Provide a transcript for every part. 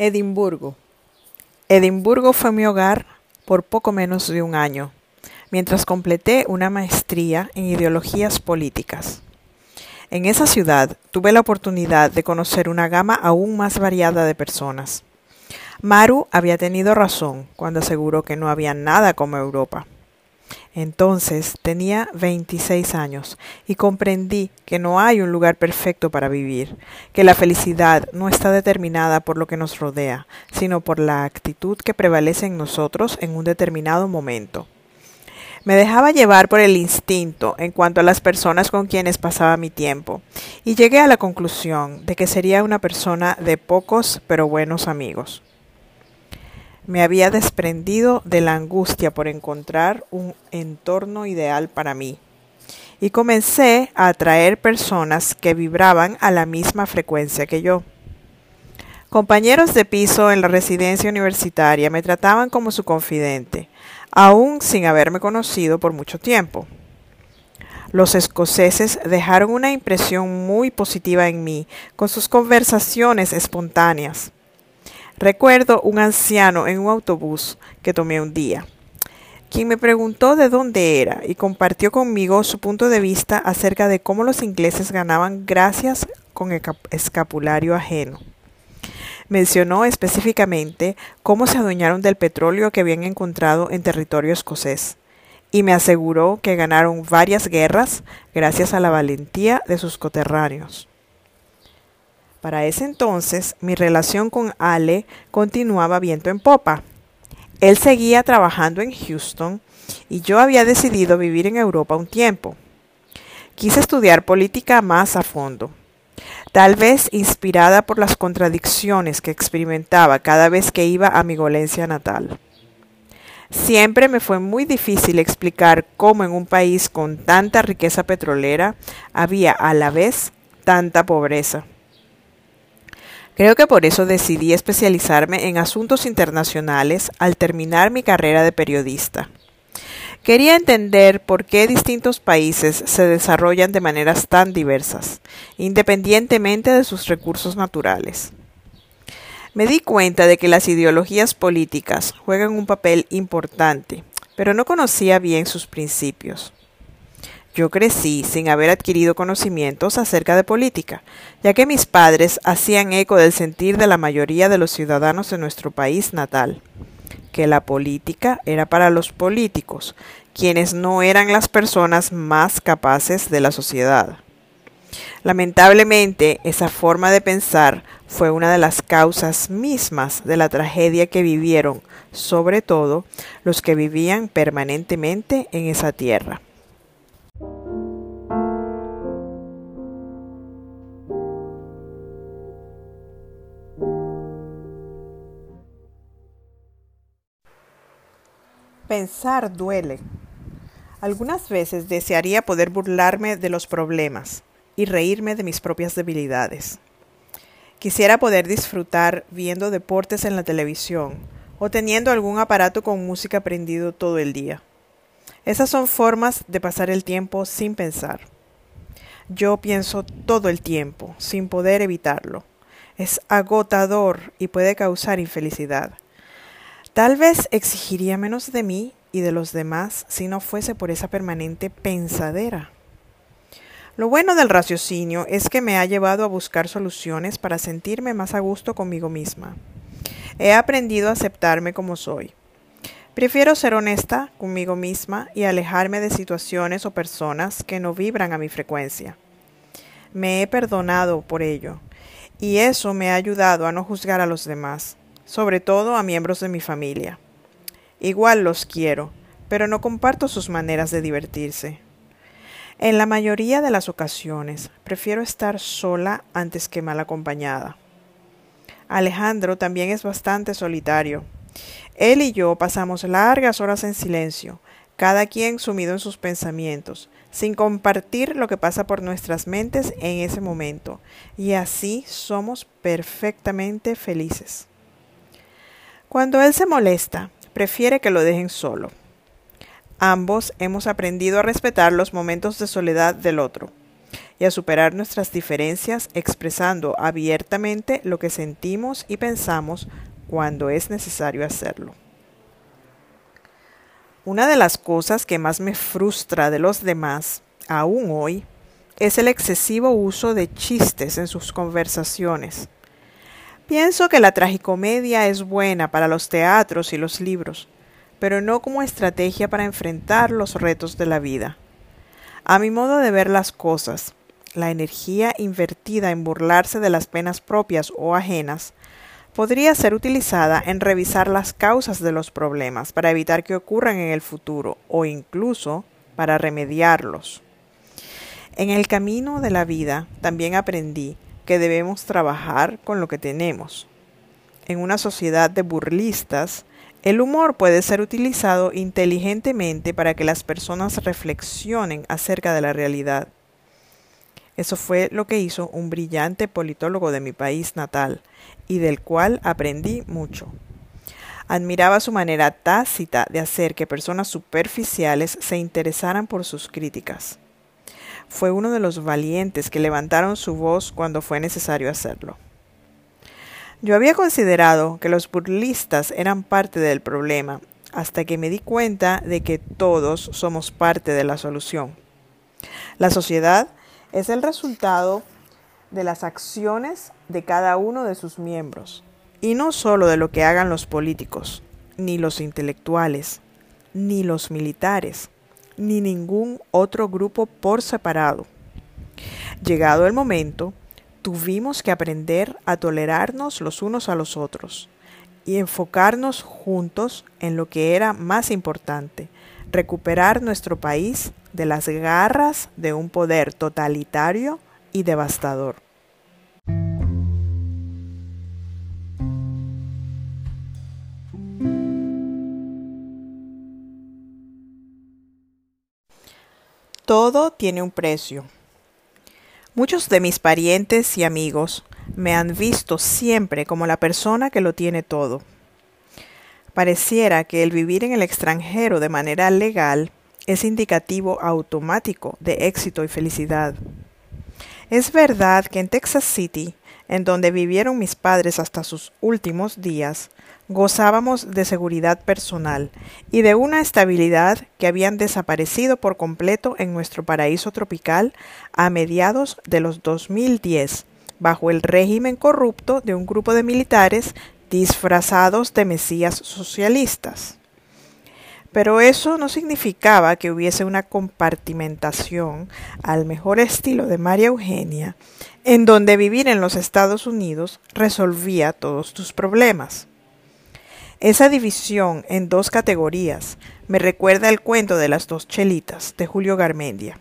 Edimburgo. Edimburgo fue mi hogar por poco menos de un año, mientras completé una maestría en ideologías políticas. En esa ciudad tuve la oportunidad de conocer una gama aún más variada de personas. Maru había tenido razón cuando aseguró que no había nada como Europa. Entonces tenía 26 años y comprendí que no hay un lugar perfecto para vivir, que la felicidad no está determinada por lo que nos rodea, sino por la actitud que prevalece en nosotros en un determinado momento. Me dejaba llevar por el instinto en cuanto a las personas con quienes pasaba mi tiempo, y llegué a la conclusión de que sería una persona de pocos pero buenos amigos me había desprendido de la angustia por encontrar un entorno ideal para mí y comencé a atraer personas que vibraban a la misma frecuencia que yo. Compañeros de piso en la residencia universitaria me trataban como su confidente, aún sin haberme conocido por mucho tiempo. Los escoceses dejaron una impresión muy positiva en mí con sus conversaciones espontáneas. Recuerdo un anciano en un autobús que tomé un día, quien me preguntó de dónde era y compartió conmigo su punto de vista acerca de cómo los ingleses ganaban gracias con el escapulario ajeno. Mencionó específicamente cómo se adueñaron del petróleo que habían encontrado en territorio escocés y me aseguró que ganaron varias guerras gracias a la valentía de sus coterráneos. Para ese entonces, mi relación con Ale continuaba viento en popa. Él seguía trabajando en Houston y yo había decidido vivir en Europa un tiempo. Quise estudiar política más a fondo, tal vez inspirada por las contradicciones que experimentaba cada vez que iba a mi Golencia natal. Siempre me fue muy difícil explicar cómo en un país con tanta riqueza petrolera había a la vez tanta pobreza. Creo que por eso decidí especializarme en asuntos internacionales al terminar mi carrera de periodista. Quería entender por qué distintos países se desarrollan de maneras tan diversas, independientemente de sus recursos naturales. Me di cuenta de que las ideologías políticas juegan un papel importante, pero no conocía bien sus principios. Yo crecí sin haber adquirido conocimientos acerca de política, ya que mis padres hacían eco del sentir de la mayoría de los ciudadanos de nuestro país natal, que la política era para los políticos, quienes no eran las personas más capaces de la sociedad. Lamentablemente, esa forma de pensar fue una de las causas mismas de la tragedia que vivieron, sobre todo los que vivían permanentemente en esa tierra. Pensar duele. Algunas veces desearía poder burlarme de los problemas y reírme de mis propias debilidades. Quisiera poder disfrutar viendo deportes en la televisión o teniendo algún aparato con música prendido todo el día. Esas son formas de pasar el tiempo sin pensar. Yo pienso todo el tiempo, sin poder evitarlo. Es agotador y puede causar infelicidad. Tal vez exigiría menos de mí y de los demás si no fuese por esa permanente pensadera. Lo bueno del raciocinio es que me ha llevado a buscar soluciones para sentirme más a gusto conmigo misma. He aprendido a aceptarme como soy. Prefiero ser honesta conmigo misma y alejarme de situaciones o personas que no vibran a mi frecuencia. Me he perdonado por ello, y eso me ha ayudado a no juzgar a los demás sobre todo a miembros de mi familia. Igual los quiero, pero no comparto sus maneras de divertirse. En la mayoría de las ocasiones prefiero estar sola antes que mal acompañada. Alejandro también es bastante solitario. Él y yo pasamos largas horas en silencio, cada quien sumido en sus pensamientos, sin compartir lo que pasa por nuestras mentes en ese momento, y así somos perfectamente felices. Cuando él se molesta, prefiere que lo dejen solo. Ambos hemos aprendido a respetar los momentos de soledad del otro. y a superar nuestras diferencias expresando abiertamente lo que sentimos y pensamos cuando es necesario hacerlo. Una de las cosas que más me frustra de los demás, aún hoy, es el excesivo uso de chistes en sus conversaciones. Pienso que la tragicomedia es buena para los teatros y los libros, pero no como estrategia para enfrentar los retos de la vida. A mi modo de ver las cosas, la energía invertida en burlarse de las penas propias o ajenas podría ser utilizada en revisar las causas de los problemas para evitar que ocurran en el futuro o incluso para remediarlos. En el camino de la vida también aprendí que debemos trabajar con lo que tenemos. En una sociedad de burlistas, el humor puede ser utilizado inteligentemente para que las personas reflexionen acerca de la realidad. Eso fue lo que hizo un brillante politólogo de mi país natal y del cual aprendí mucho. Admiraba su manera tácita de hacer que personas superficiales se interesaran por sus críticas. Fue uno de los valientes que levantaron su voz cuando fue necesario hacerlo. Yo había considerado que los burlistas eran parte del problema hasta que me di cuenta de que todos somos parte de la solución. La sociedad es el resultado de las acciones de cada uno de sus miembros, y no solo de lo que hagan los políticos, ni los intelectuales, ni los militares, ni ningún otro grupo por separado. Llegado el momento, tuvimos que aprender a tolerarnos los unos a los otros y enfocarnos juntos en lo que era más importante, recuperar nuestro país de las garras de un poder totalitario y devastador. Todo tiene un precio. Muchos de mis parientes y amigos me han visto siempre como la persona que lo tiene todo. Pareciera que el vivir en el extranjero de manera legal es indicativo automático de éxito y felicidad. Es verdad que en Texas City, en donde vivieron mis padres hasta sus últimos días, gozábamos de seguridad personal y de una estabilidad que habían desaparecido por completo en nuestro paraíso tropical a mediados de los 2010, bajo el régimen corrupto de un grupo de militares disfrazados de mesías socialistas. Pero eso no significaba que hubiese una compartimentación al mejor estilo de María Eugenia, en donde vivir en los Estados Unidos resolvía todos tus problemas. Esa división en dos categorías me recuerda el cuento de las dos chelitas de Julio Garmendia.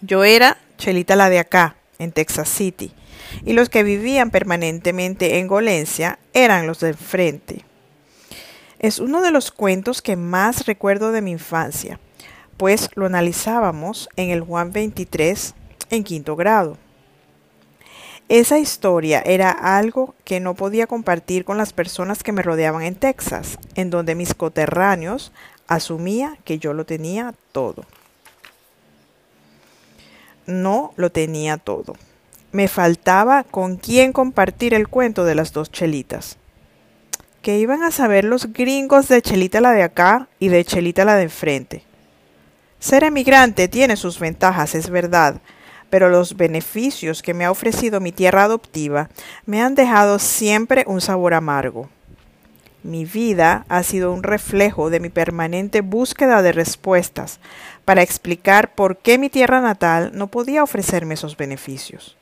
Yo era chelita la de acá, en Texas City, y los que vivían permanentemente en Golencia eran los del frente. Es uno de los cuentos que más recuerdo de mi infancia, pues lo analizábamos en el Juan 23 en quinto grado. Esa historia era algo que no podía compartir con las personas que me rodeaban en Texas, en donde mis coterráneos asumía que yo lo tenía todo. No lo tenía todo. Me faltaba con quién compartir el cuento de las dos chelitas. Que iban a saber los gringos de Chelita la de acá y de Chelita la de enfrente. Ser emigrante tiene sus ventajas, es verdad, pero los beneficios que me ha ofrecido mi tierra adoptiva me han dejado siempre un sabor amargo. Mi vida ha sido un reflejo de mi permanente búsqueda de respuestas para explicar por qué mi tierra natal no podía ofrecerme esos beneficios.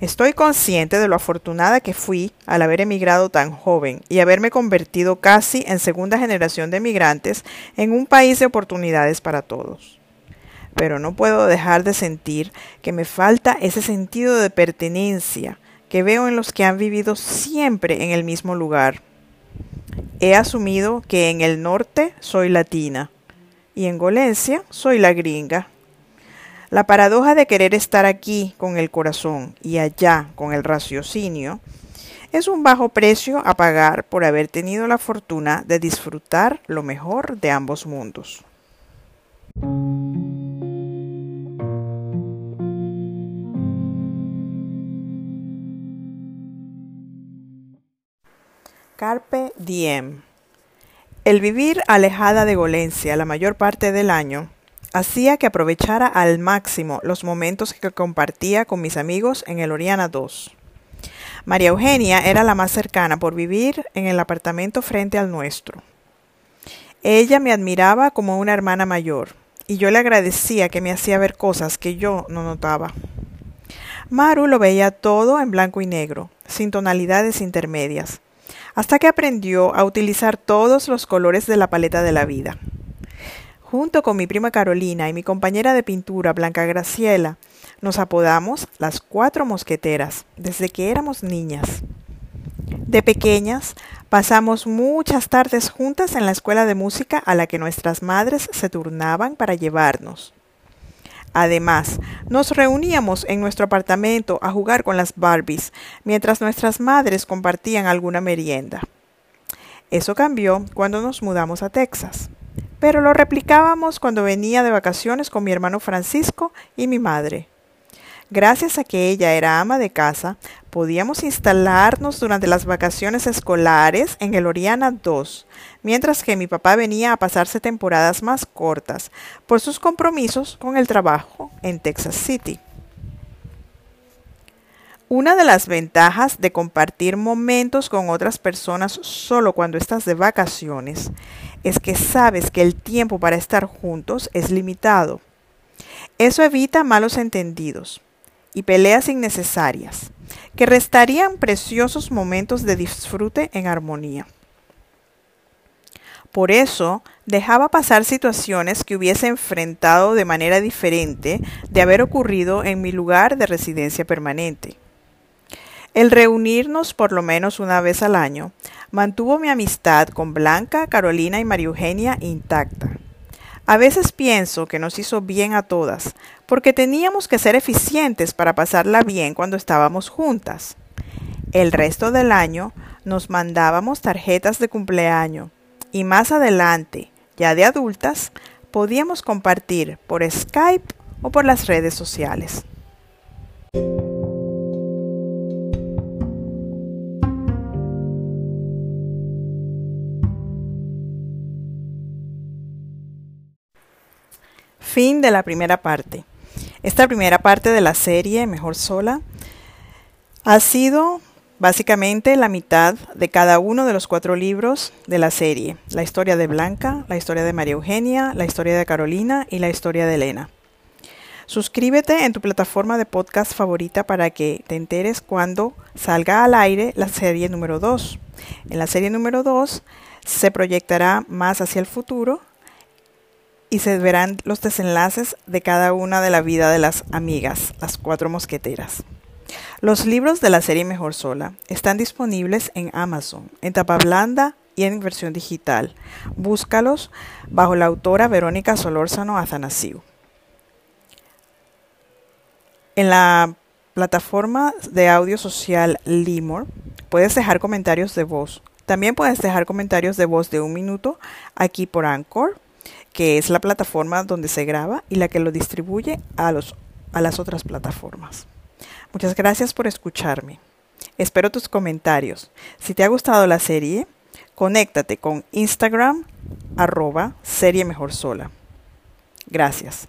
Estoy consciente de lo afortunada que fui al haber emigrado tan joven y haberme convertido casi en segunda generación de emigrantes en un país de oportunidades para todos pero no puedo dejar de sentir que me falta ese sentido de pertenencia que veo en los que han vivido siempre en el mismo lugar. He asumido que en el norte soy latina y en Golencia soy la gringa. La paradoja de querer estar aquí con el corazón y allá con el raciocinio es un bajo precio a pagar por haber tenido la fortuna de disfrutar lo mejor de ambos mundos. Carpe diem. El vivir alejada de Golencia la mayor parte del año hacía que aprovechara al máximo los momentos que compartía con mis amigos en el Oriana 2. María Eugenia era la más cercana por vivir en el apartamento frente al nuestro. Ella me admiraba como una hermana mayor y yo le agradecía que me hacía ver cosas que yo no notaba. Maru lo veía todo en blanco y negro, sin tonalidades intermedias, hasta que aprendió a utilizar todos los colores de la paleta de la vida. Junto con mi prima Carolina y mi compañera de pintura Blanca Graciela, nos apodamos las cuatro mosqueteras desde que éramos niñas. De pequeñas, pasamos muchas tardes juntas en la escuela de música a la que nuestras madres se turnaban para llevarnos. Además, nos reuníamos en nuestro apartamento a jugar con las Barbies, mientras nuestras madres compartían alguna merienda. Eso cambió cuando nos mudamos a Texas, pero lo replicábamos cuando venía de vacaciones con mi hermano Francisco y mi madre. Gracias a que ella era ama de casa, podíamos instalarnos durante las vacaciones escolares en el Oriana 2, mientras que mi papá venía a pasarse temporadas más cortas por sus compromisos con el trabajo en Texas City. Una de las ventajas de compartir momentos con otras personas solo cuando estás de vacaciones es que sabes que el tiempo para estar juntos es limitado. Eso evita malos entendidos y peleas innecesarias, que restarían preciosos momentos de disfrute en armonía. Por eso, dejaba pasar situaciones que hubiese enfrentado de manera diferente de haber ocurrido en mi lugar de residencia permanente. El reunirnos por lo menos una vez al año mantuvo mi amistad con Blanca, Carolina y María Eugenia intacta. A veces pienso que nos hizo bien a todas, porque teníamos que ser eficientes para pasarla bien cuando estábamos juntas. El resto del año nos mandábamos tarjetas de cumpleaños y más adelante, ya de adultas, podíamos compartir por Skype o por las redes sociales. Fin de la primera parte. Esta primera parte de la serie, Mejor Sola, ha sido básicamente la mitad de cada uno de los cuatro libros de la serie. La historia de Blanca, la historia de María Eugenia, la historia de Carolina y la historia de Elena. Suscríbete en tu plataforma de podcast favorita para que te enteres cuando salga al aire la serie número 2. En la serie número 2 se proyectará más hacia el futuro y se verán los desenlaces de cada una de la vida de las amigas, las cuatro mosqueteras. Los libros de la serie Mejor Sola están disponibles en Amazon, en tapa blanda y en versión digital. Búscalos bajo la autora Verónica Solórzano Azanasiu. En la plataforma de audio social Limor puedes dejar comentarios de voz. También puedes dejar comentarios de voz de un minuto aquí por Anchor que es la plataforma donde se graba y la que lo distribuye a, los, a las otras plataformas. Muchas gracias por escucharme. Espero tus comentarios. Si te ha gustado la serie, conéctate con Instagram arroba serie mejor sola. Gracias.